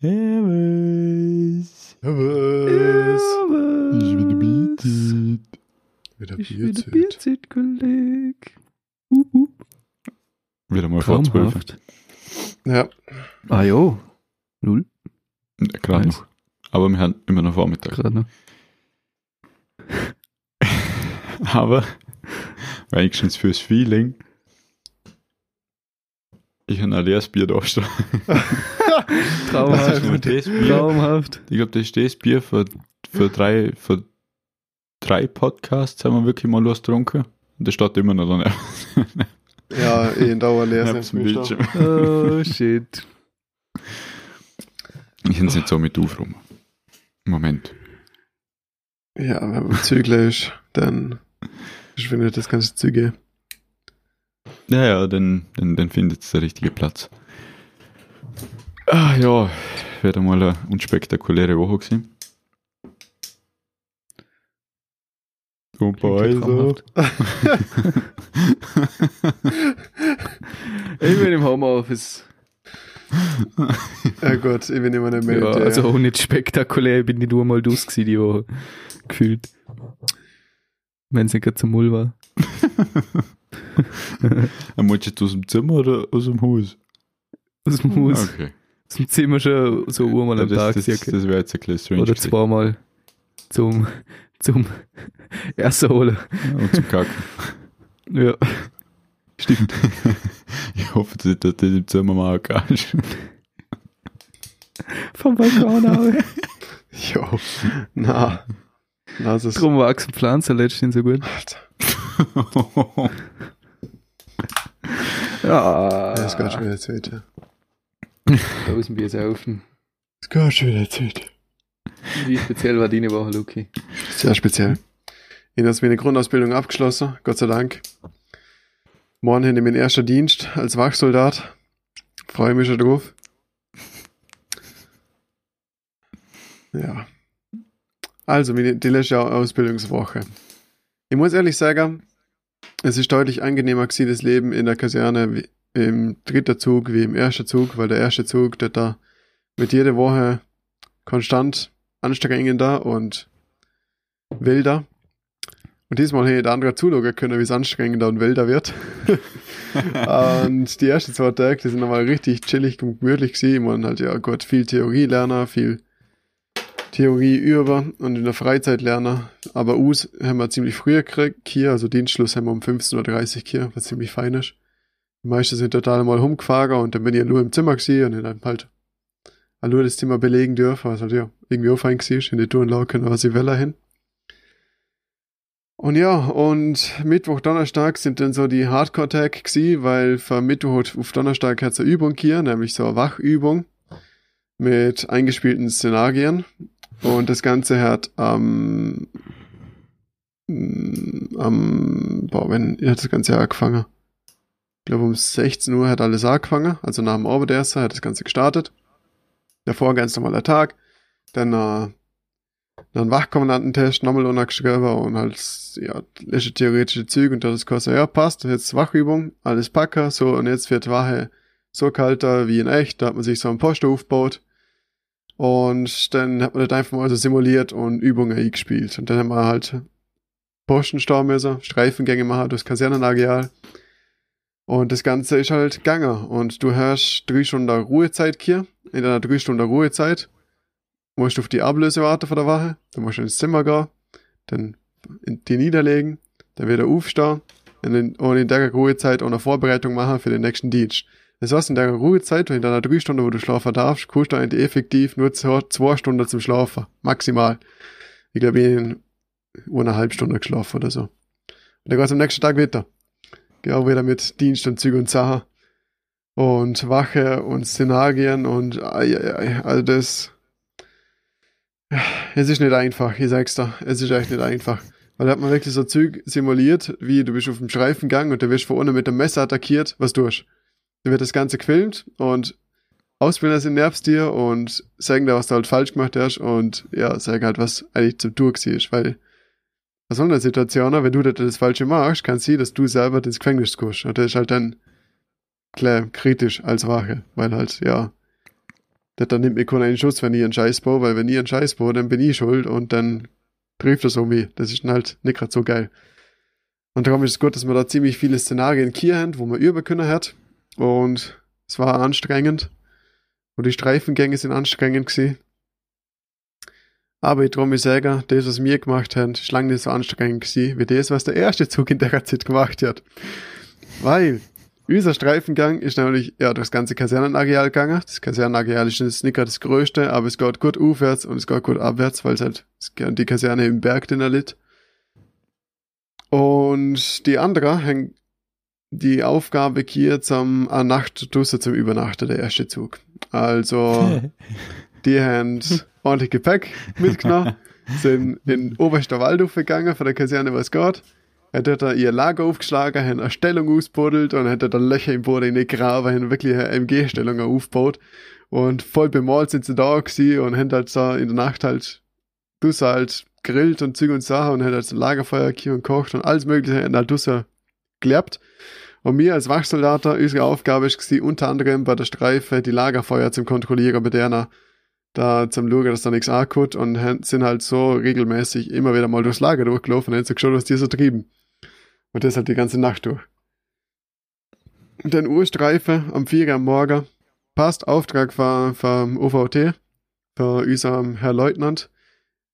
Servus. Servus. Ich bin der Bietet. Wieder Ich bin der Bierzelt. Bierzeit-Kolleg. Uh, uh. Wieder mal vor zwölf. Ja, Ah jo. Null. Ja, Gerade Nice. noch. Aber wir haben immer noch Vormittag. Gerade noch. Aber wenigstens fürs Feeling. Ich habe ein leeres Bier da stehen. Traumhaft. Und das Bier, Traumhaft. ich glaube, das ist das Bier für, für, drei, für drei Podcasts haben wir wirklich mal was getrunken. Und das steht immer noch daneben. ja, eh in Dauer leer. Oh, shit. Ich habe es nicht so mit aufräumen. Moment. Ja, wenn man Zügler ist, dann verschwindet das ganze Züge. Ja, ja, dann, dann, dann findet es der richtige Platz. Ah ja, wäre mal eine unspektakuläre Woche gewesen. Und bei so. Ich bin im Homeoffice. Ja Gott, ich bin immer nicht mehr. Ja, also auch nicht spektakulär, ich bin nicht nur mal dus gewesen, die Woche. Gefühlt. Wenn es nicht gerade zum Mull war. Meinst du jetzt aus dem Zimmer oder aus dem Haus? Aus dem Haus. Okay. Aus dem Zimmer schon so einmal Ja, am Tag das, das, das wäre jetzt ein bisschen strange. Oder zweimal zum, zum Essen holen. Ja, und zum Kacken. Ja. Stimmt. ich hoffe, dass du das im Zimmer machen kannst. Vom Balkon auch. Jo, na. Es. Drum wachsen Pflanzen letztens so gut. Alter, Ja. das geht schon wieder Zeit. Da müssen wir jetzt saufen. Das geht schon wieder Zeit. Wie speziell war deine Woche, Luki? Sehr speziell. Ich habe meine Grundausbildung abgeschlossen, Gott sei Dank. Morgen habe ich meinen ersten Dienst als Wachsoldat. Freue mich schon drauf. Ja. Also, meine, die letzte Ausbildungswoche. Ich muss ehrlich sagen, es ist deutlich angenehmer gewesen, das Leben in der Kaserne im dritten Zug wie im ersten Zug, weil der erste Zug, der da mit jeder Woche konstant anstrengender und wilder. Und diesmal hätte der andere zuschauen können, wie es anstrengender und wilder wird. und die ersten zwei Tage, die sind nochmal richtig chillig und gemütlich gewesen. Man halt, ja Gott, viel Theorie lernen, viel Theorie über und in der Freizeit lernen. Aber Us haben wir ziemlich früher gekriegt hier, also Dienstschluss haben wir um 15.30 Uhr hier, was ziemlich fein ist. Die meisten sind total mal rumgefahren und dann bin ich nur im Zimmer gewesen und dann halt nur das Zimmer belegen dürfen, was halt ja irgendwie auch fein war, in die Touren laufen, was ich will hin. Und ja, und Mittwoch, Donnerstag sind dann so die Hardcore-Tag gsi, weil von Mittwoch auf Donnerstag hat es eine Übung hier, nämlich so eine Wachübung mit eingespielten Szenarien. Und das Ganze hat am, ähm, am, boah, wenn, hat das Ganze angefangen. Ich glaube, um 16 Uhr hat alles angefangen, also nach dem Oberderster hat das Ganze gestartet. Davor ganz normaler Tag. Dann, äh, dann Wachkommandantentest nochmal untergeschrieben und halt, ja, letzte theoretische Züge und das kostet, ja, passt, jetzt Wachübung, alles packen, so, und jetzt wird Wache so kalter wie in echt, da hat man sich so einen Posten aufgebaut. Und dann hat man das einfach mal so simuliert und Übungen eingespielt. Und dann haben wir halt müssen, Streifengänge machen durchs Kasernenareal. Und das Ganze ist halt gegangen. Und du hast drei Stunden Ruhezeit hier. In deiner drei Stunden Ruhezeit musst du auf die Ablöse warten von der Wache. Dann musst du ins Zimmer gehen. Dann die niederlegen. Dann wieder aufstehen. Und in, und in der Ruhezeit auch eine Vorbereitung machen für den nächsten Dienst. Das heißt, in der Ruhezeit, in deiner drei Stunden, wo du schlafen darfst, kannst du eigentlich effektiv nur zwei, Stunden zum Schlafen. Maximal. Ich glaube, ich habe eineinhalb Stunden geschlafen oder so. Und dann geht's am nächsten Tag weiter. Geh auch wieder mit Dienst und Züge und Sachen. Und Wache und Szenarien und also das. Es ist nicht einfach, ich sag's dir. Es ist echt nicht einfach. Weil da hat man wirklich so Züge simuliert, wie du bist auf dem Streifengang und du wirst von unten mit dem Messer attackiert, was durch. Da wird das Ganze gefilmt und Ausbilder sind nervst dir und sagen dir, was du halt falsch gemacht hast und ja, sagen halt, was eigentlich zum Tour ist, weil was soll in der Situation, wenn du das Falsche machst, kann sie, dass du selber ins Gefängnis kommst. Und das ist halt dann klar kritisch als Wache, weil halt, ja, dann nimmt mir keiner einen Schuss, wenn ich einen Scheiß baue, weil wenn ich einen Scheiß baue, dann bin ich schuld und dann trifft das irgendwie. Das ist dann halt nicht gerade so geil. Und darum ist es gut, dass wir da ziemlich viele Szenarien hier haben, wo man üben können hat. Und es war anstrengend. Und die Streifengänge sind anstrengend gewesen. Aber ich traue mich sagen, das, was wir gemacht haben, ist lange nicht so anstrengend gewesen, wie das, was der erste Zug in der Zeit gemacht hat. Weil, unser Streifengang ist nämlich, ja, durchs ganze Kasernenareal gegangen. Das Kasernenareal ist nicht gerade das größte, aber es geht gut aufwärts und es geht gut abwärts, weil es halt, die Kaserne im Berg drin liegt. Und die andere haben die Aufgabe hier zum eine Nacht draussen zum Übernachten, der erste Zug. Also, die haben ordentlich Gepäck mitgenommen, sind in oberster Waldhof gegangen, von der Kaserne was. Er hat da ihr Lager aufgeschlagen, hat eine Stellung ausbuddelt und hat da Löcher im Boden in die Graben, haben wirklich eine MG-Stellung aufgebaut. Und voll bemalt sind sie da gewesen und haben halt so in der Nacht halt, draussen halt grillt und Züge und Sachen und hat halt so Lagerfeuer hier und kocht und alles mögliche und halt draussen gelebt. Und mir als Wachsoldater, unsere Aufgabe ist unter anderem bei der Streife die Lagerfeuer zum Kontrollieren bei der da zum Schauen, dass da nichts ankommt und sind halt so regelmäßig immer wieder mal durchs Lager durchgelaufen und haben so geschaut, was die so trieben. Und das halt die ganze Nacht durch. Und dann Urstreife am 4 am Morgen. Passt Auftrag vom, vom OVT, für unseren Herr Leutnant,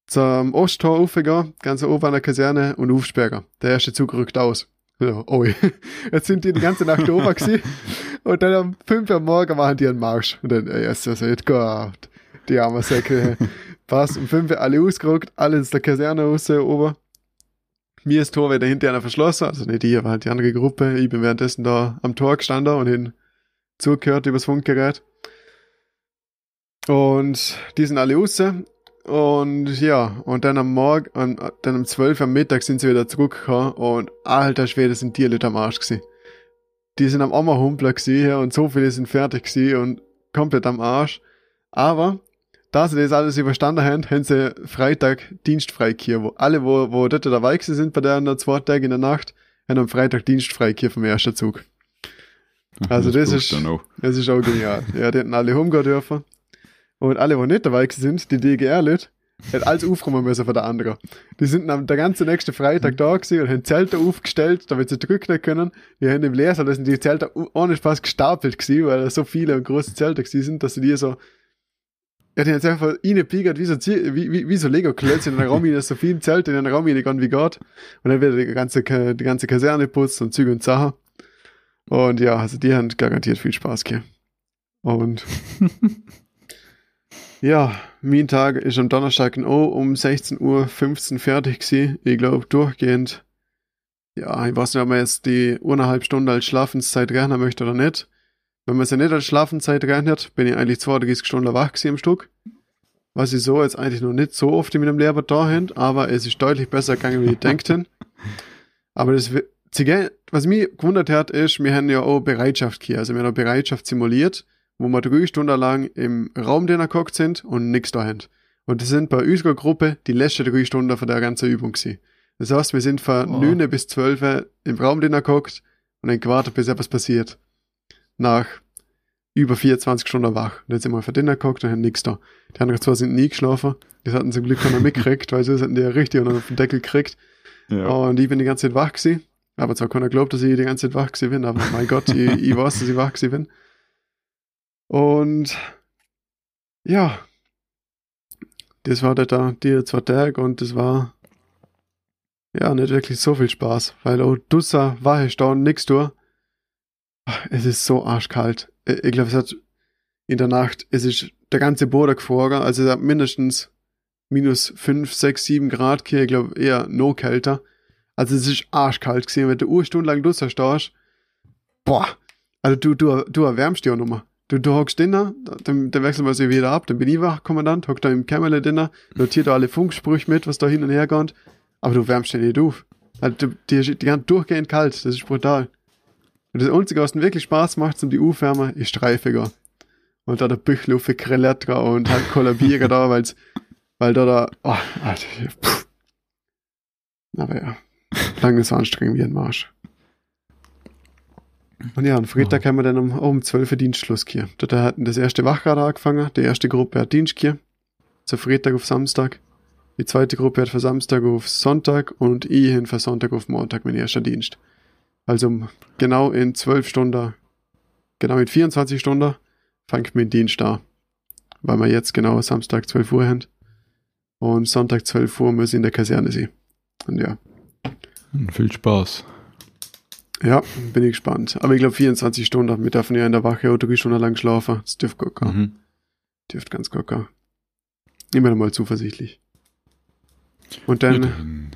zum Osttor aufgegangen, ganz oben an der Kaserne und aufsperren. Der erste Zug rückt aus. Ja, oh, jetzt sind die die ganze Nacht oben gewesen. Und dann um 5 Uhr morgen machen die einen Marsch. Und dann, ey, ist das halt Gott. Die armen Säcke. Passt, um 5 Uhr alle ausgerückt, alle in der Kaserne raus, oben. Mir ist Tor wieder hinter einer verschlossen, also nicht ich, aber halt die andere Gruppe. Ich bin währenddessen da am Tor gestanden und hin zugehört übers Funkgerät. Und die sind alle raus. Und ja, und dann am Morgen, und dann um 12 Uhr am Mittag sind sie wieder zurückgekommen und alter Schwede sind die Leute am Arsch gewesen. Die sind am Ommerhumpler gewesen und so viele sind fertig gewesen und komplett am Arsch. Aber, da sie das alles überstanden haben, haben sie Freitag dienstfrei hier, wo alle, wo, wo dort dabei gewesen sind bei der, der zwei Tage in der Nacht, haben am Freitag dienstfrei hier vom ersten Zug. Also das, das ist, das ist auch genial. Ja, die hätten alle rumgehen dürfen. Und alle, die nicht dabei sind, die DGR-Leute, hat alles aufräumen müssen von der anderen. Die sind am der ganze nächste Freitag da gewesen und haben Zelte aufgestellt, damit sie drücken können. Die haben im Lehrsaal, da sind die Zelte ohne Spaß gestapelt gewesen, weil da so viele und große Zelte gewesen sind, dass sie die so, ja, die haben jetzt einfach reingepiegert, wie so, wie, wie, wie so Lego-Klötzchen in den Raum, in so viele Zelte in den Raum reingegangen wie Gott. Und dann wird die ganze, die ganze Kaserne putzt und Züge und Sachen. Und ja, also die haben garantiert viel Spaß gehabt. Und ja, mein Tag ist am Donnerstag auch um 16.15 Uhr fertig gewesen. Ich glaube, durchgehend. Ja, ich weiß nicht, ob man jetzt die eineinhalb Stunden als Schlafenszeit rechnen möchte oder nicht. Wenn man sie nicht als Schlafenszeit rechnet, bin ich eigentlich 32 Stunden wach gewesen am Stück. Was ich so jetzt eigentlich noch nicht so oft in meinem Lehrer da hin, aber es ist deutlich besser gegangen, wie ich denke. Aber das, was mich gewundert hat, ist, wir haben ja auch Bereitschaft hier. Also wir haben auch Bereitschaft simuliert wo wir drei Stunden lang im Raum drinnen geguckt sind und nichts da haben. Und das sind bei unserer Gruppe die letzten drei Stunden von der ganzen Übung gewesen. Das heißt, wir sind von oh. 9 bis 12 im Raum drinnen geguckt und dann gewartet, bis etwas passiert. Nach über 24 Stunden wach. Und jetzt sind wir von drinnen geguckt und haben nichts da. Die anderen zwei sind nie geschlafen. Das hatten zum Glück keiner mitgekriegt, weil sonst hätten die ja richtig unter den Deckel gekriegt. Ja. Und ich bin die ganze Zeit wach gewesen. Aber zwar keiner glaubt, dass ich die ganze Zeit wach gewesen bin, aber mein Gott, ich, ich weiß, dass ich wach gewesen bin. Und ja, das war da die zwei Tage und das war ja nicht wirklich so viel Spaß, weil auch Dusser war ich da nix durch. Es ist so arschkalt. Ich glaube, es hat in der Nacht, es ist der ganze Boden gefroren, also es hat mindestens minus 5, 6, 7 Grad hier, ich glaube eher no kälter. Also es ist arschkalt gesehen, wenn du eine Stunde lang Dusser stehst. Boah, also du, du, du erwärmst dich auch nochmal. Du, du hockst dinner, dann, dann wechseln wir sie wieder ab, dann bin ich Wachkommandant, hock da im Kämmerle dinner, notiert da alle Funksprüche mit, was da hin und her geht, aber du wärmst dich nicht auf. Also, die, die, die ganz durchgehend kalt, das ist brutal. Und das Einzige, was wirklich Spaß macht, um die Aufwärme, ist Streifiger. Und da der Büchle für Krelletra und halt kollabieren da, weil's, weil da da, oh, Alter, pff. Aber ja, lange so anstrengend wie ein Marsch. Und ja, am Freitag haben wir dann um, um 12 Uhr Dienstschluss hier. Dort hatten das erste Wachrad angefangen. Die erste Gruppe hat Dienst hier. So Freitag auf Samstag. Die zweite Gruppe hat von Samstag auf Sonntag und ich hin von Sonntag auf Montag mein erster Dienst. Also genau in 12 Stunden, genau in 24 Stunden fängt mein Dienst an. Weil wir jetzt genau Samstag 12 Uhr haben. Und Sonntag 12 Uhr muss ich in der Kaserne sein. Und ja, Viel Spaß. Ja, bin ich gespannt. Aber ich glaube 24 Stunden. Wir dürfen ja in der Wache auch drei Stunden lang schlafen. Das dürfte gar. Mhm. Dürfte ganz gut gehen. Immer mal zuversichtlich. Und Ja, dann dann-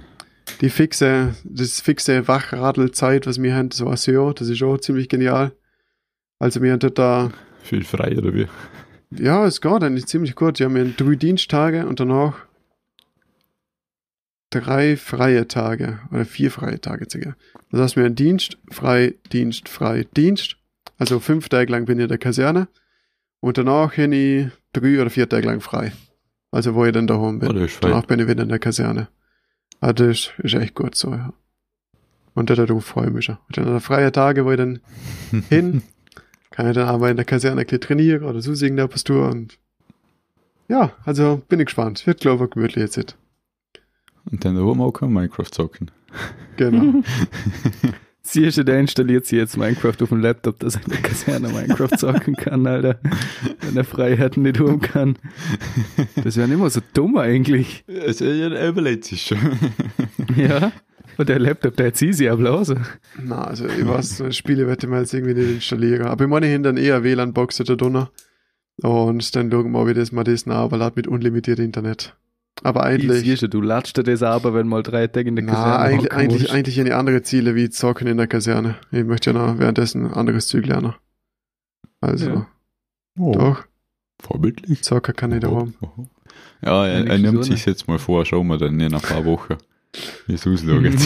die fixe, das fixe Wachradelzeit, was wir haben, das war ja, das ist auch ziemlich genial. Also wir haben da, Viel frei, oder wie? ja, es geht eigentlich ziemlich gut. Wir haben drei Diensttage und danach drei freie Tage oder vier freie Tage sogar. Das heißt, wir haben Dienst, frei, Dienst, frei, Dienst. Also fünf Tage lang bin ich in der Kaserne und danach bin ich drei oder vier Tage lang frei. Also wo ich dann daheim bin. Oh. Danach bin ich wieder in der Kaserne. Ah, das ist echt gut so, ja. Und darauf freue ich mich schon. Und dann an freie Tage, wo ich dann hin, kann ich dann aber in der Kaserne ein trainieren oder so irgendetwas tun und ja, also bin ich gespannt. Wird, glaube ich, gemütlich jetzt. Und dann da oben auch Minecraft zocken. Genau. Siehst du, der installiert sich jetzt Minecraft auf dem Laptop, dass er in der Kaserne Minecraft zocken kann, Alter. Wenn er Freiheiten nicht um kann. Das wäre nicht mehr so dumm eigentlich. Es er überlebt sich schon. Ja. Und der Laptop, der zieht sich Applaus. Na, also ich weiß, so Spiele werde ich mir jetzt irgendwie nicht installieren. Aber ich meine, ich dann eher WLAN-Box da drunter. Und dann schauen wir, wie das mal das nach, mit unlimitiertem Internet. Aber eigentlich, Siehst du, du latscht dir das aber, wenn mal drei Tage in der na, Kaserne eigentlich, eigentlich, eigentlich eine andere Ziele wie Zocken in der Kaserne. Ich möchte ja noch währenddessen ein anderes Zeug lernen. Also, Ja. Oh, doch, vorbildlich. Zocker kann ich daheim. Oh. Ja, er, er nimmt sich jetzt mal vor, schauen wir dann in ein paar Wochen, wie es ausschaut. Mhm.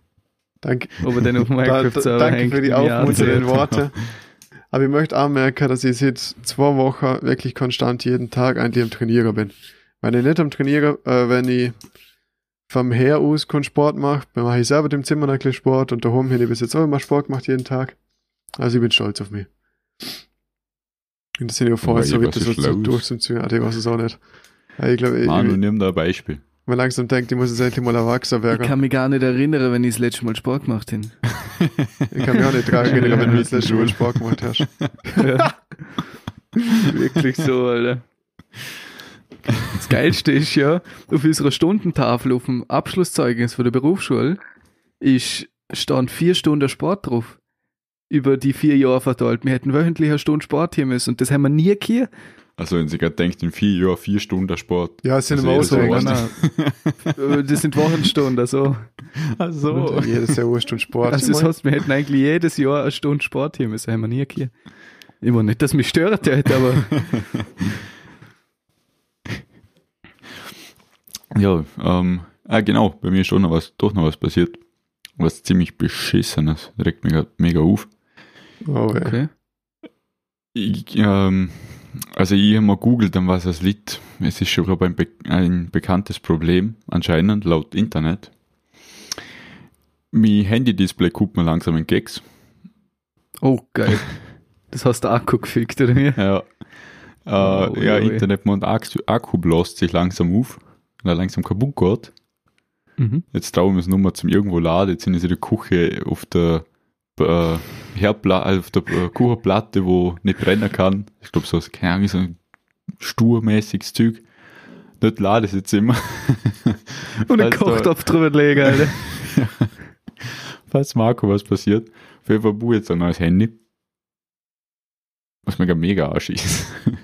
Danke. Ob er dann auf Da, Minecraft da, danke hängt für die aufmunternden. Worte. Aber ich möchte auch merken, dass ich seit zwei Wochen wirklich konstant jeden Tag eigentlich am Trainieren bin. Wenn ich nicht am Trainieren, äh, wenn ich vom Her aus keinen Sport mache, dann mache ich selber im Zimmer ein bisschen Sport und daheim habe ich bis jetzt auch immer Sport gemacht jeden Tag. Also ich bin stolz auf mich. Und das sind ja vorher so das so, durchzuziehen. Ah, ich weiß es auch nicht. Ja, ich glaube, ich, Manu, ich, nimm da ein Beispiel. mir langsam denkt, ich muss jetzt endlich mal erwachsen Ich werden. kann mich gar nicht erinnern, wenn ich das letzte Mal Sport gemacht habe. Ich kann mich auch nicht dran erinnern, wenn du das letzte Mal Sport gemacht hast. Wirklich so, Alter. Das Geilste ist ja, auf unserer Stundentafel, auf dem Abschlusszeugnis von der Berufsschule, ist, stand vier Stunden Sport drauf. Über die vier Jahre verteilt. Wir hätten wöchentlich eine Stunde Sport hier müssen und das haben wir nie hier. Also, wenn sie gerade denkt, in vier Jahren vier Stunden Sport. Ja, es sind Also immer so. Nein, nein. Das sind Wochenstunden, so. Also. Jedes Jahr eine Stunde Sport. Also das heißt, wir hätten eigentlich jedes Jahr eine Stunde Sport hier müssen, haben wir nie hier. Immer nicht, dass mich stört aber ja, ähm, ah, genau, bei mir ist schon noch was, doch noch was passiert. Was ziemlich beschissenes, mich grad mega auf. Oh, okay. Ich, ähm, also ich habe mal googelt, dann was das Lied. Es ist schon, glaube ich, ein, be ein bekanntes Problem, anscheinend, laut Internet. Mein Handy-Display guckt mir langsam in Gags. Oh, geil. Das hast du Akku gefickt, oder wie? Ja. Äh, Oh, ja, ui, ui. Internet und Akku, Akku bläst sich langsam auf, weil er langsam kaputt geht. Mhm. Jetzt trauen wir es nur mal zum irgendwo laden. Jetzt sind sie in der Küche auf der äh, Herdpla also auf der äh, Kuchenplatte, wo nicht brennen kann. Ich glaube, so, keine Ahnung, so ein sturmäßiges Zeug. Dort lade ich es jetzt immer. Und einen Kochtopf drüber legen, Alter. Falls Marco was passiert. Auf jeden Fall buche jetzt ein neues Handy. Was mir gar mega Arsch ist.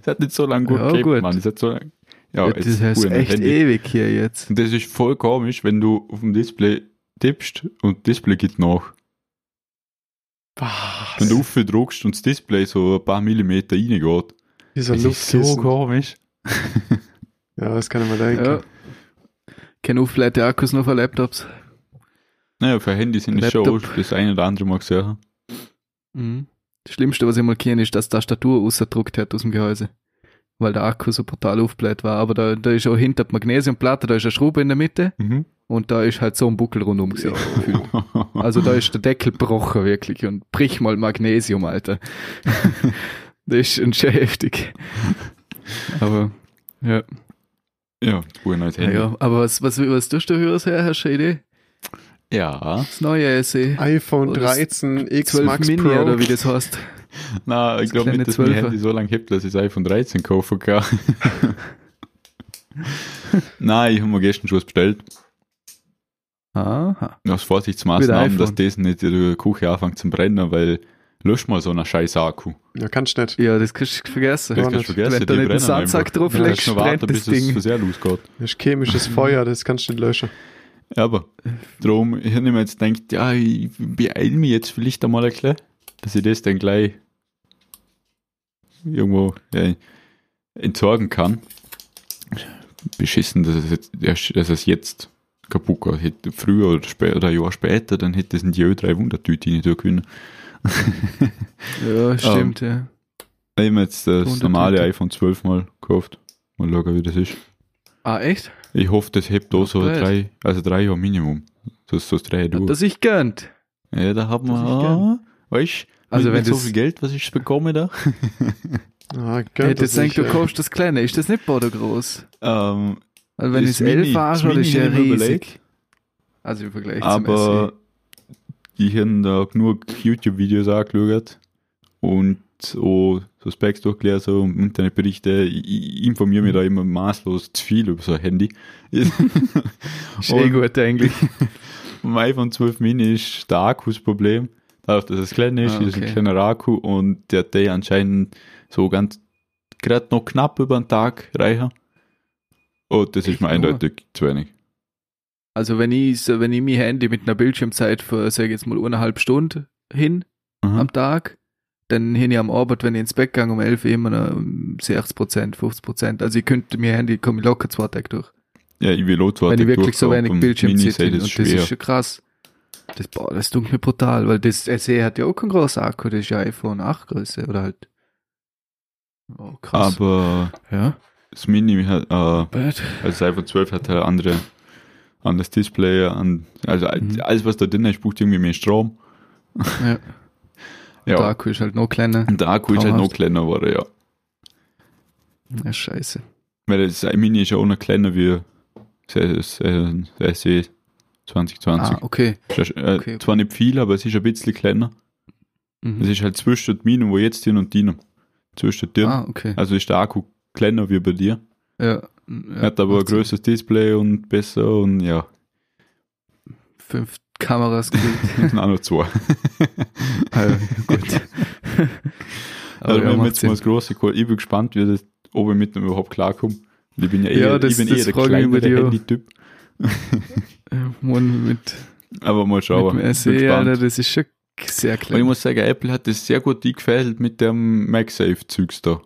Es hat nicht so lange gut Ja, gegeben. Mann. Es hat so lang, ja, das jetzt ich ein echt Handy. ewig hier jetzt. Und das ist voll komisch, wenn du auf dem Display tippst und das Display geht nach. Wenn du Was? drückst und das Display so ein paar Millimeter reingeht. Dieser Das ist so komisch. Ja, das kann ich mir denken. Ja. Keine aufblähte Akkus noch für Laptops. Naja, für Handys sind es schon das eine oder andere Mal gesehen. Mhm. Das Schlimmste, was ich mal kenne, ist, dass die Tastatur rausgedruckt hat aus dem Gehäuse. Weil der Akku so brutal aufgebläht war. Aber da, da ist auch hinter der Magnesiumplatte, da ist eine Schraube in der Mitte Mhm. und da ist halt so ein Buckel rundum gewesen. Also da ist der Deckel gebrochen wirklich und brich mal Magnesium, Alter. das ist schon heftig. Aber, ja. ja, gut, neues ja, ja. Aber was, was, was tust du für her, eine Idee? Ja. Das neue SE. iPhone Oder das 13 X 12 Max Mini Pro. oder wie das heißt. Na, ich Das glaube nicht, dass mein 12er. Handy so lange hebt, dass ich das iPhone 13 kaufen kann. Nein, ich habe mir gestern schon was bestellt. Aha. Aus Vorsichtsmaßnahmen, dass das nicht in der Küche anfängt zu brennen, weil lösch mal so einen scheiß Akku. Ja, kannst du nicht. Ja, das kannst du vergessen. Ja, Das kannst du vergessen, Wenn die du nicht einen Sandsack drauf Du legst, warten, brennt das bis Ding. sehr losgeht. Das ist chemisches Feuer, das kannst du nicht löschen. Ja, aber darum, ich habe mir jetzt gedacht, ja, ich beeil mich jetzt vielleicht einmal ein bisschen, dass ich das dann gleich irgendwo ja, entsorgen kann. Beschissen, dass es jetzt, dass es jetzt kaputt geht. Hätte früher oder, später, oder ein Jahr später, dann hätte es in die Ö300-Tüte nicht können. Ja, stimmt, Ähm. ja. Ich habe mir jetzt das 100 normale iPhone 12 mal gekauft. Mal schauen, wie das ist. Ah, echt? Ich hoffe, das hebt auch so drei, also drei Jahre Minimum. So ist das drei durch. Hat er sich gönnt. Ja, da Das ich gern. ah, weißt Also mit, wenn mit so viel Geld, was ich bekomme da? Ah, hätte das jetzt nicht, du kaufst das Kleine. Ist das nicht Border groß? ähm, Also wenn ich es Mini- 11 das anschaue, Mini ist ja riesig. überlegt. Also im Vergleich aber ich habe da genug YouTube-Videos angeschaut und so, so Specs durchgelesen und Internetberichte. Ich, informiere mich da immer maßlos zu viel über so ein Handy. Ist eh gut eigentlich. Beim iPhone 12 Mini ist der Akku das es klein ist, Ah, ist ein okay. kleiner Akku und der hat der anscheinend so ganz gerade noch knapp über den Tag reichen. Und das ist Echt mir nur? eindeutig zu wenig. Also wenn ich, so, wenn ich mein Handy mit einer Bildschirmzeit für, sag ich jetzt mal, eineinhalb Stunden hin Mhm. am Tag, dann hin ich am Abend, wenn ich ins Bett gehe, um 11 Uhr immer noch um 60%, 50%. Also ich könnte mir Handy, komme ich locker zwei Tage durch. Ja, ich will auch zwar wenn ich durch, wirklich so aber wenig Bildschirmzeit habe. das Und das schwer. ist schon krass. Das, boah, das tut mir brutal, weil das SE hat ja auch keinen großen Akku, das ist ja iPhone 8 Größe oder halt. Oh, krass. Aber ja. das Mini hat, äh, Bad. also das iPhone 12 hat halt andere, anderes Display, an, also Mhm. alles was da drin ist, braucht irgendwie mehr Strom. Ja. Ja. Der Akku ist halt noch kleiner. Und der Akku ist halt noch kleiner geworden, ja. Ja, scheiße. Weil das Mini ist ja auch noch kleiner wie das, äh, das SE 2020. Ah, okay. Ist ja, äh, okay. Zwar nicht viel, aber es ist ein bisschen kleiner. Mhm. Es ist halt zwischen Mini, wo jetzt hin und Dino. Zwischen dir. Ah, okay. Also ist der Akku kleiner wie bei dir. Ja. Er hat aber ein Sinn. größeres Display und besser und ja, Fünf Kameras gekriegt. sind auch noch zwei. ah, ja, gut. also ja, wenn wir macht jetzt mal das Sinn. große geholt, ich bin gespannt, wie das, ob ich mit dem überhaupt klarkomme. Ich bin ja eher, Ja, das- ich bin eher der kleinere. Handy-Typ. Ja, Mann, mit, Aber mal schauen. mit SE. Alter, das ist schon sehr Und ich klein. muss sagen, Apple hat das sehr gut eingefädelt mit dem MagSafe-Zeugs da.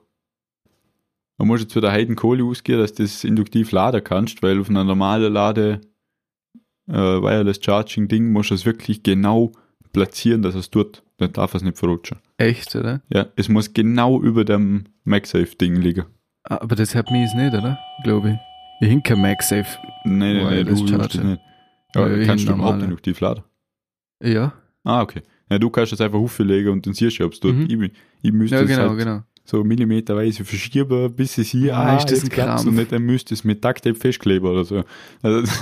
Da musst jetzt wieder Heiden Kohle ausgehen, dass du das induktiv laden kannst, weil auf einer normalen Lade äh, Wireless Charging Ding musst du es wirklich genau platzieren, dass es tut. Dann darf es nicht verrutschen. Echt, oder? Ja, es muss genau über dem MagSafe-Ding liegen. Ah, Aber das hat mich nicht, oder? Glaube ich. Ich hink kein MagSafe. Nein, nein, nein, Wireless du Charger. nicht. Ja, ich kannst du überhaupt induktiv laden? Ja. Ah, okay. Ja, du kannst es einfach auflegen und dann siehst du, ob es tut. Mhm. Ich, ich müsste Ja, es genau, halt genau. so millimeterweise verschieben, bis es hier, Ah, ist das ein Krampf? und nicht, dann müsste es mit Ducktape festkleben oder so. Also,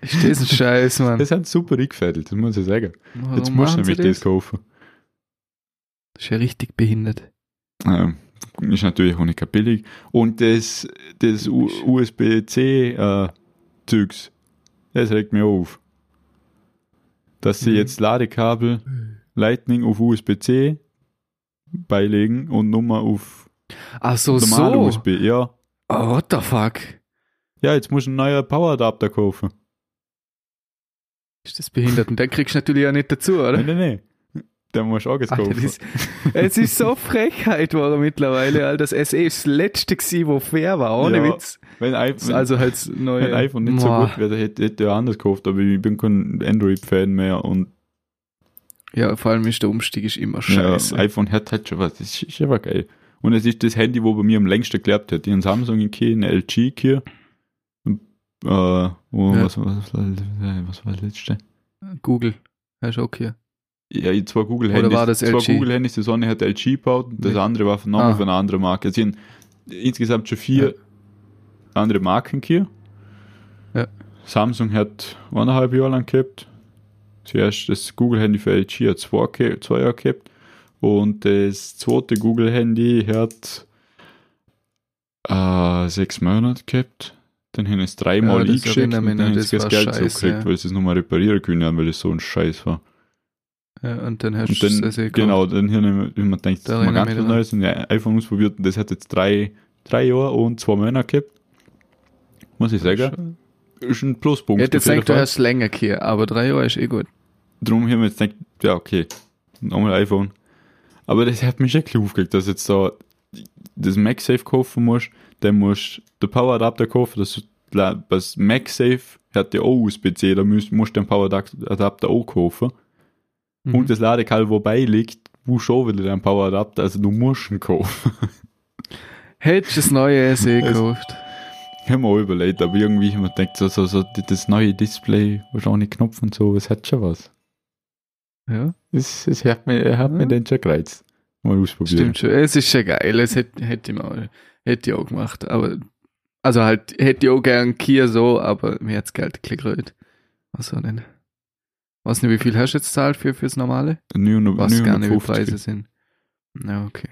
Ist das ein Scheiß, Mann? das hat super eingefädelt, das muss ich sagen. Warum Jetzt musst du nämlich das kaufen. Das ist ja richtig behindert. Ähm, ist natürlich auch nicht billig. Und das, das USB-C-Zeugs, das regt mir auf. Dass sie Mhm. jetzt Ladekabel Lightning auf USB-C beilegen und Nummer auf Ach so, normale so. USB. Ja. Oh, what the fuck? ja, jetzt muss ich einen neuen Power-Adapter kaufen. Ist das behindert? Und den kriegst du natürlich auch nicht dazu, oder? Nein, nein, nein. Der muss auch jetzt Alter, das, es ist so Frechheit geworden mittlerweile, Alter. Das SE ist das letzte gewesen, wo fair war, ohne Ja, Witz. wenn, ein- wenn, Also halt neue. wenn iPhone nicht so Boah. gut wäre, hätte, hätte er anders gekauft, aber ich bin kein Android-Fan mehr und Ja, vor allem ist der Umstieg ist immer ja, scheiße. iPhone hat halt schon was, das ist, aber geil. Und es ist das Handy, wo bei mir am längsten gelebt hat. Ich habe Samsung hier, eine LG hier. Äh, wo, Ja. was, was, was, was war das letzte? Google. Hast du auch hier. Ja, zwei Google-Handys. zwei? Google-Handys, das eine hat LG gebaut und das andere war von, Ah. von einer anderen Marke. Es sind insgesamt schon vier andere Marken hier. Ja. Samsung hat eineinhalb Jahre lang gehabt. Zuerst das Google-Handy für LG hat zwei, zwei Jahre gehabt. Und das zweite Google-Handy hat äh, sechs Monate gehabt. Dann haben es dreimal Ja, eingeschickt und dann haben sie das Geld scheiße, zurückgekriegt, ja. weil sie es nochmal reparieren können, weil es so ein Scheiß war. Ja, und dann hast Und du dann, es eh gekauft. genau, dann hier haben wir denkt, Da das mal erinnere ganz was Neues und ja, iPhone ausprobiert und das hat jetzt drei, drei Jahre und zwei Monate gehabt. Muss ich sagen. Ist ein Pluspunkt. Ich hätte gedacht, du hast länger hier, aber drei Jahre ist eh gut. Darum haben wir jetzt gedacht, ja, okay, nochmal iPhone. Aber das hat mich echt aufgeregt, dass jetzt da das MagSafe kaufen musst, dann musst du den Power Adapter kaufen, das, das MagSafe hat ja auch USB-C, da musst, musst du den Power Adapter auch kaufen. Mhm. Und das Ladekabel, wo beiliegt, du schon wieder den Power Adapter, also du musst ihn kaufen. Hättest du das neue SE Es- gekauft? Ich habe mir auch überlegt, aber irgendwie ich mir gedacht, so, so, so das neue Display, wahrscheinlich Knopf und so, es hat schon was. Ja, Es, es hat mir, hat mir Ja. dann schon gereizt. Mal ausprobieren. stimmt schon. Es ist schon geil. Es hätte, hätte ich mal, hätte ich auch gemacht. Aber, also halt, hätte ich auch gern Kia so, aber mir hat's Geld ein bisschen gerührt. Was so denn? Weiß nicht, wie viel hast du jetzt zahlt für, fürs Normale? Nur noch, Was nur gar nicht, wie 50. Preise sind. Ja, okay.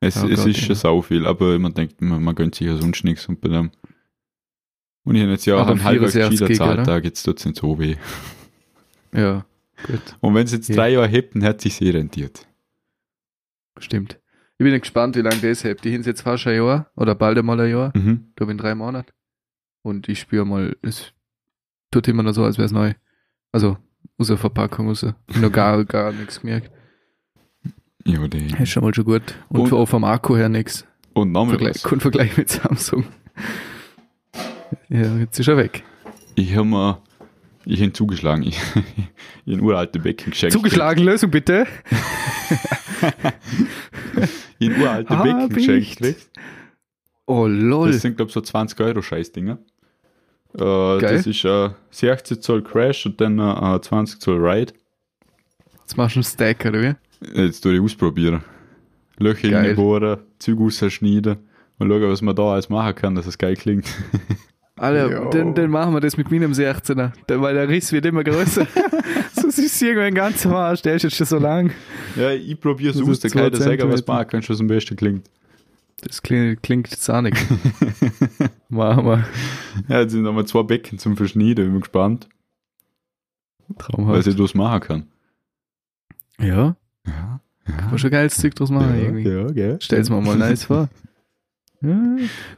Es, Ja, es Gott, ist schon ja. sau viel, aber man denkt, man, man gönnt sich ja sonst nichts und bei dem. Und ich habe jetzt ja auch einen halbwegs 64 gescheiter Gig, oder? Zahltag, jetzt tut es nicht so weh. Ja, gut. Und wenn es jetzt Ja. drei Jahre hebt, dann hat sich sehr rentiert. Stimmt. Ich bin gespannt, wie lange das hält. Die haben jetzt fast ein Jahr oder bald einmal ein Jahr. Mhm. Ich glaube in drei Monaten. Und ich spüre mal, es tut immer noch so, als wäre es neu. Also, aus der Verpackung raus. Noch gar, gar nichts gemerkt. Ja, die. Das ist schon mal schon gut. Und, Und- auch vom Akku her nichts. Und nochmal Vergleich, kein Vergleich mit Samsung. Ja, jetzt ist er weg. Ich habe mir, ich habe zugeschlagen. Ich, ich habe uralte Becken geschenkt. Zugeschlagen, Lösung bitte. Habe uralte Hab Becken geschenkt. Oh lol. Das sind, glaube ich, so 20 Euro Scheißdinger. Äh, das ist äh, 16 Zoll Crash und dann äh, 20 Zoll Ride. Jetzt machst du einen Stack, oder wie? Jetzt tue ich ausprobieren. Löcher Geil. reinbohren, Züge rausschneiden und schauen, was man da alles machen kann, dass es geil klingt. Alter, dann, dann machen wir das mit meinem 16er. Da- Weil der Riss wird immer größer. so ist irgendwann ganz am Arsch. Der ist jetzt schon so lang. ja, ich probiere es Das aus, zwei kann jeder sagen, was machen kann, was am besten klingt. Das klingt, klingt zahnig. machen wir. Ja, jetzt sind nochmal zwei Becken zum Verschneiden, bin gespannt, was Traumhaft. ich das machen kann. Ja, Ja, kann man schon geiles Zeug draus machen irgendwie. ja, gell? Stell's mir mal nice vor. Ja,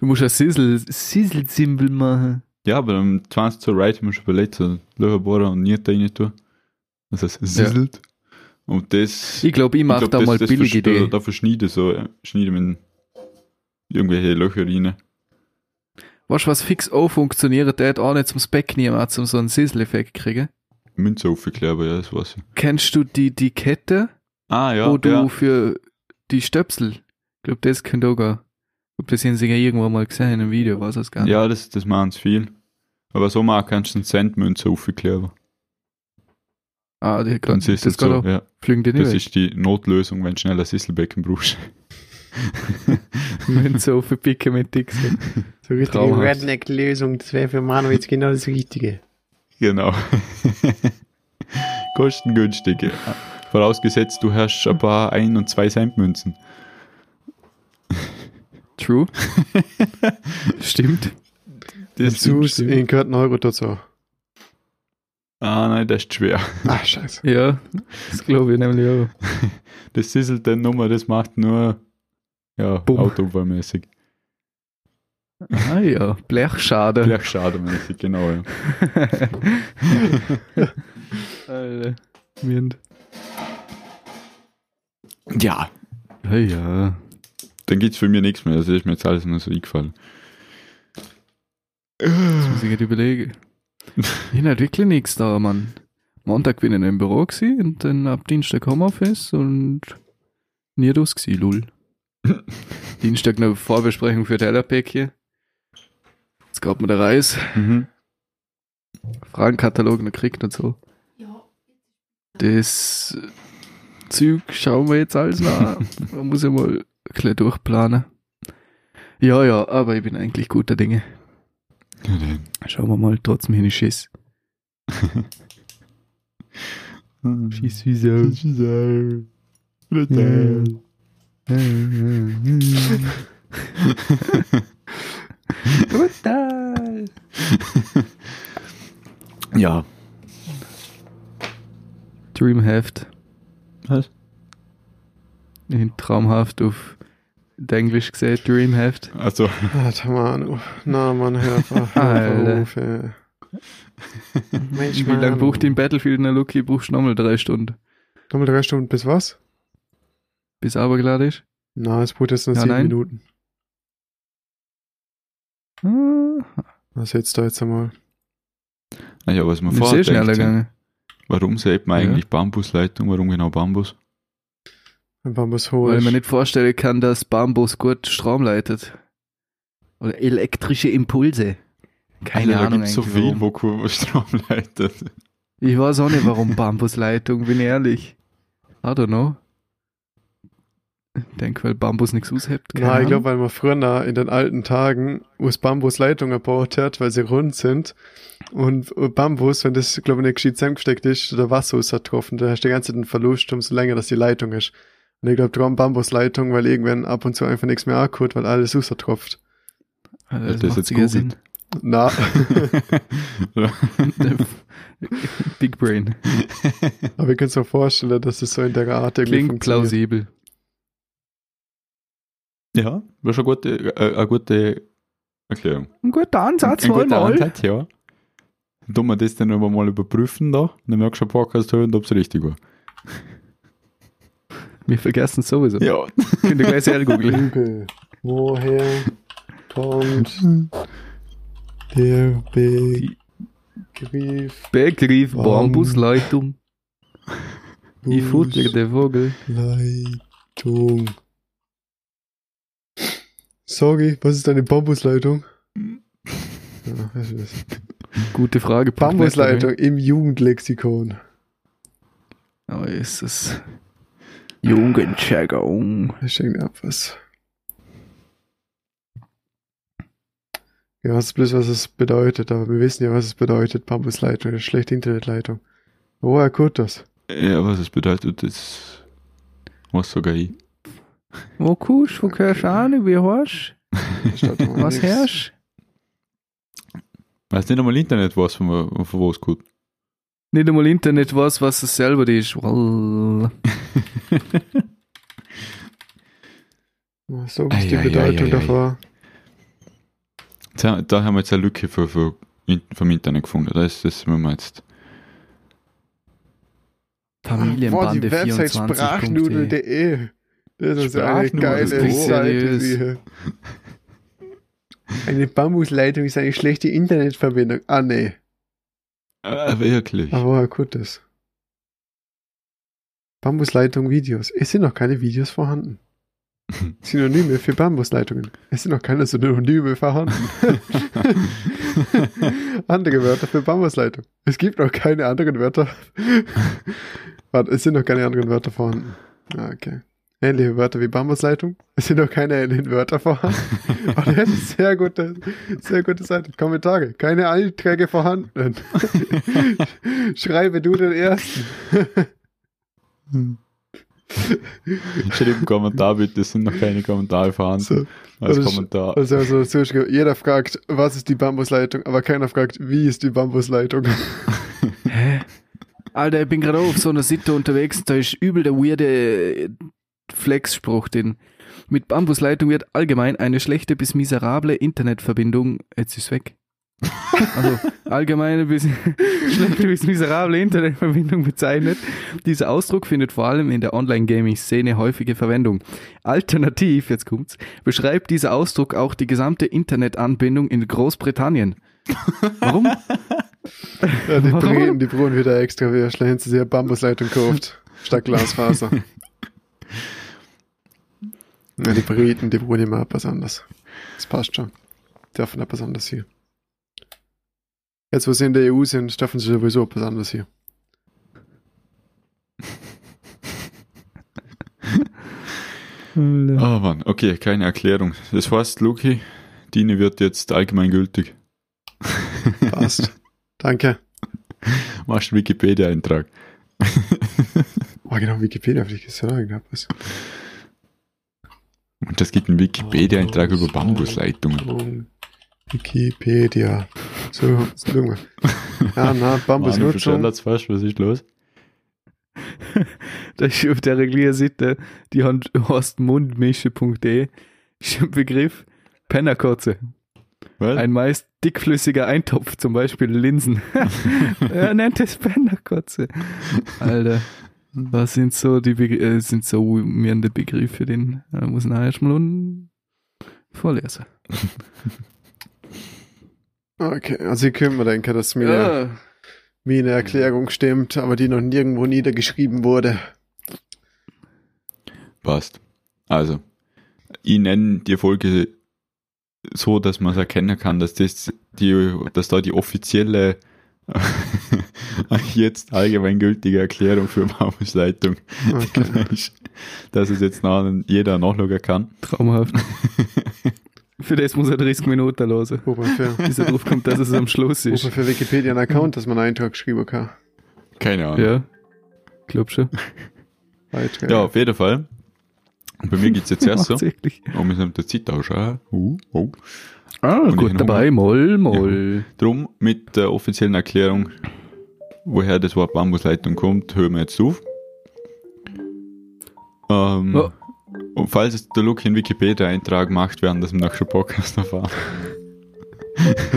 du musst ein Sizzle, Sizzle-Symbol machen. Ja, aber am 20 Zoll Ride haben wir schon überlegt, so Löcher bohren und Niete rein tun. Das heißt, es Ja. sizzelt. Und das. Ich glaube, ich mache glaub, da das- mal das billige Idee. Da, verschneide ich so, äh, schneide mit irgendwelche Löcher rein. Weißt du, was fix auch funktioniert? Der hat auch nicht zum Speck nehmen, um so einen Sizzle-Effekt kriegen. Münze aufgeklärt, aber ja, das weiß ich. Kennst du die, die Kette, Ah, ja. wo du ja. für die Stöpsel, ich glaube, das könnte auch gehen. Ich glaube, das haben sie ja irgendwo mal gesehen in einem Video, weiß es gar nicht. Ja, das, das machen sie viel. Aber so mal kannst du einen Cent Münze aufklären. Ah, die, Dann das es so. auch. Ja. Fliegen die nicht Das weg. ist die Notlösung, wenn du schnell ein Sisselbecken brauchst. Wenn so verpicken mit Dix. So richtige. Redneck-Lösung, das wäre für Manu jetzt genau das Richtige. Genau. Kostengünstig. ja. Vorausgesetzt, du hast ein paar 1 und 2 Cent Münzen. True. Stimmt. Das Dazu stimmt. ihnen gehört ein Euro dazu. Ah, nein, das ist schwer. Ah, scheiße. Ja, das glaube ich nämlich auch. Das sisselt dann Nummer, das macht nur ja, Bumm. Autounfallmäßig. Ah ja, Blechschade. Vielleicht schademäßig, genau. Ja. Alter. Wind. ja, Ja, ja. dann geht's für mich nichts mehr. Das ist mir jetzt alles nur so eingefallen. Das muss ich gerade überlegen. Ich hab halt wirklich nichts da, Mann. Montag bin ich im Büro gewesen und dann ab Dienstag Homeoffice und nie raus gewesen, lul. Dienstag eine Vorbesprechung für Tellerpäckchen. Jetzt gab mir der Reis, Mhm. Fragenkatalog noch gekriegt und so. Das Zug schauen wir jetzt alles nach. Man muss ja mal ein bisschen durchplanen. Ja, ja, aber ich bin eigentlich guter Dinge. Ja, dann. Schauen wir mal, trotzdem hin Schiss. Schieß wie Sau. Brutal. Ja. Dreamhaft. Was? In traumhaft auf Englisch gesehen, Dreamhaft. Also, Warte mal, Manu. Na, Mann, hör auf, hör Alter. auf, ey. Mensch, Wie lange braucht in Battlefield eine Lucky? Brauchst du nochmal drei Stunden, Nochmal drei Stunden bis was? Bis er geladen ist? Na, es braucht jetzt nur Ja, sieben nein. Minuten. Ah, Was jetzt da jetzt einmal? naja, was man ist sehr vorher schneller gegangen. warum sieht man Ja. eigentlich Bambusleitung? Warum genau Bambus? Ein Bambus Weil hoch. ich mir nicht vorstellen kann, dass Bambus gut Strom leitet. Oder elektrische Impulse. Keine Alter, da Ahnung gibt's so eigentlich, viel, warum. wo Strom leitet. Ich weiß auch nicht, warum Bambusleitung, bin ich ehrlich. I don't know. Ich denke, weil Bambus nichts aushebt. keine Na, ich glaube, weil man früher in den alten Tagen, wo es Bambusleitungen gebaut hat, weil sie rund sind. Und Bambus, wenn das, glaube ich, nicht gescheit zusammengesteckt ist, der Wasser ist getroffen, da hast du die ganze Zeit einen Verlust, umso länger das die Leitung ist. Und ich glaube, darum Bambusleitung, weil irgendwann ab und zu einfach nichts mehr ankommt, weil alles raustropft. Also, Ja, das das macht jetzt. Sinn. Na, Big Brain. aber ich kann es mir vorstellen, dass es so in der Art irgendwie Klingt funktioniert. plausibel. Ja, war schon eine gute, äh, eine gute Erklärung. Ein guter Ansatz, Ein guter mal. Ansatz, ja. Dann tun wir das dann aber mal überprüfen da. Dann merkst du einen Podcast hören, ob es richtig war. Wir vergessen es sowieso. Ja. Könnt ihr gleich selber googeln. Google. Woher kommt der Begriff Begriff Bam- Bambusleitung. Ich futter der Vogel. Leitung? Sorry, was ist eine Bambusleitung? Ja, was ist das? Gute Frage. Bambusleitung im Jugendlexikon. Oh, ist es. Jugendcheckung. Da steht ab was. Ja, was ist bloß, was es bedeutet, aber wir wissen ja, was es bedeutet. Bambusleitung, eine schlechte Internetleitung. Woher kommt das? Ja, was es bedeutet, das was sogar ich. Wo kusch, wo du an, wie Da mal Was nix. herrsch? Weiß nicht einmal Internet was von, wo- von wo es kommt. Nicht einmal Internet weiß, was es selber ist. So ist die Bedeutung ei, ei, ei. davor. Da, da haben wir jetzt eine Lücke für, für, in- vom Internet gefunden. Das, das müssen wir jetzt. Familienbande die Website 24. sprachnudel.de. Das ist eine Sprachnudel, geile Seite. Eine Bambusleitung ist eine schlechte Internetverbindung. Ah, nee. Äh, wirklich. Aber das? Bambusleitung Videos. Es sind noch keine Videos vorhanden. Synonyme für Bambusleitungen. Es sind noch keine Synonyme vorhanden. Andere Wörter für Bambusleitung. Es gibt noch keine anderen Wörter. Warte, es sind noch keine anderen Wörter vorhanden. Ah, okay. Ähnliche Wörter wie Bambusleitung. Es sind noch keine ähnlichen Wörter vorhanden. Oh, das ist sehr gute, sehr gute Seite. Kommentare. Keine Einträge vorhanden. Schreibe du den ersten. Schreib einen Kommentar bitte, es sind noch keine Kommentare vorhanden. So, Als also- Kommentar. also, also so jeder fragt, was ist die Bambusleitung, aber keiner fragt, wie ist die Bambusleitung. Hä? Alter, ich bin gerade auf so einer Sitte unterwegs, da ist übel der weirde Flexspruch, den mit Bambusleitung wird allgemein eine schlechte bis miserable Internetverbindung, jetzt ist weg. Also allgemeine bis schlechte bis miserable Internetverbindung bezeichnet. Dieser Ausdruck findet vor allem in der Online-Gaming-Szene häufige Verwendung. Alternativ, jetzt kommt's, beschreibt dieser Ausdruck auch die gesamte Internetanbindung in Großbritannien. Warum? Ja, die Warum? Briten, die Brunnen wieder extra, wie schnell sie sich Bambusleitung kauft, statt Glasfaser. Ja, die Briten, die wohnen immer etwas anders. Das passt schon. Dürfen etwas anders hier. Jetzt, wo sie in der EU sind, dürfen sie sowieso etwas anderes hier. Oh Mann, okay, keine Erklärung. Das heißt, Luki, Dine wird jetzt allgemeingültig. Passt. Danke. Machst einen Wikipedia-Eintrag. Oh, genau, Wikipedia, vielleicht ist ja da irgendwas. Und das gibt einen Wikipedia-Eintrag über Bambusleitungen. Wikipedia. So, schauen wir. Ja, na, Bambusnutzung. Manu, fast, was ist los? da ist auf der Reglierseite, die haben- heißt mundmische.de, ist ein Begriff Pennerkotze. Was? Ein meist dickflüssiger Eintopf, zum Beispiel Linsen. er nennt es Pennerkotze. Alter, was sind so die Begr äh, sind so mirende Begriffe, den äh, muss man erstmal vorlesen. Okay, also ich könnte mir denken, dass mir wie eine Erklärung stimmt, aber die noch nirgendwo niedergeschrieben wurde. Passt. Also, ich nenne die Folge so, dass man es erkennen kann, dass das die, dass da die offizielle jetzt allgemeingültige Erklärung für Bambusleitung Okay. dass es jetzt nach, jeder nachschauen kann. Traumhaft. Für das muss er 30 Minuten man für, bis er drauf kommt, dass es am Schluss ist. für Wikipedia einen Account, dass man einen Eintrag schreiben kann. Keine Ahnung. Ja, glaub schon. Ja, auf jeden Fall. Und bei mir geht's jetzt erst so. Tatsächlich. Und wir sind der Zeit ausschauen. Uh, oh. Ah, Und gut dabei, moll, moll. Drum mit der offiziellen Erklärung, woher das Wort Bambusleitung kommt, hören wir jetzt auf. Ähm, Ja. Und falls es der Luke einen Wikipedia-Eintrag macht, werden das im nächsten Podcast erfahren.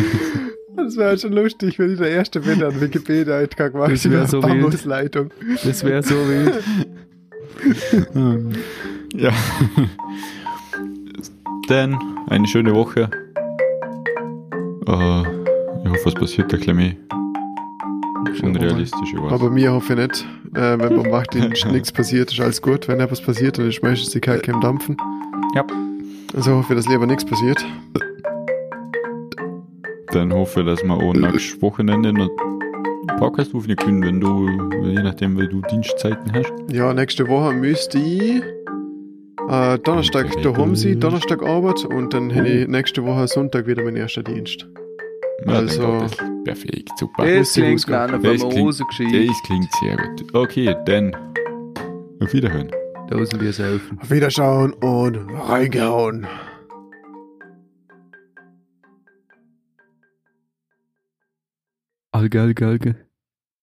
Das wäre schon lustig, wenn ich der Erste bin, der einen Wikipedia-Eintrag macht. Das wär so wild. Bambusleitung. Das wäre so wild. ja. Dann eine schöne Woche. Äh, ich hoffe, es passiert ein bisschen mehr. Unrealistisch, ich weiß. Aber mir hoffe ich nicht. Äh, wenn beim Wachdienst nichts passiert, ist alles gut. Wenn etwas passiert, dann ist meistens die Kacke im Dampfen. Ja. Also hoffe ich, dass lieber nichts passiert. Dann hoffe ich, dass wir auch nächstes Wochenende noch Podcast aufnehmen können, wenn du, je nachdem, wie du Dienstzeiten hast. Ja, nächste Woche müsste ich äh, Donnerstag daheim sein, Donnerstag Arbeit und dann hätte ich nächste Woche Sonntag wieder meinen ersten Dienst. Ja, Also- perfekt, super. Das klingt nach einer Das famosen Geschichte. Das klingt sehr gut. Okay, dann auf Wiederhören. Tausend wir helfen. Auf Wiederschauen und reingehauen. Alge, Alge, Alge.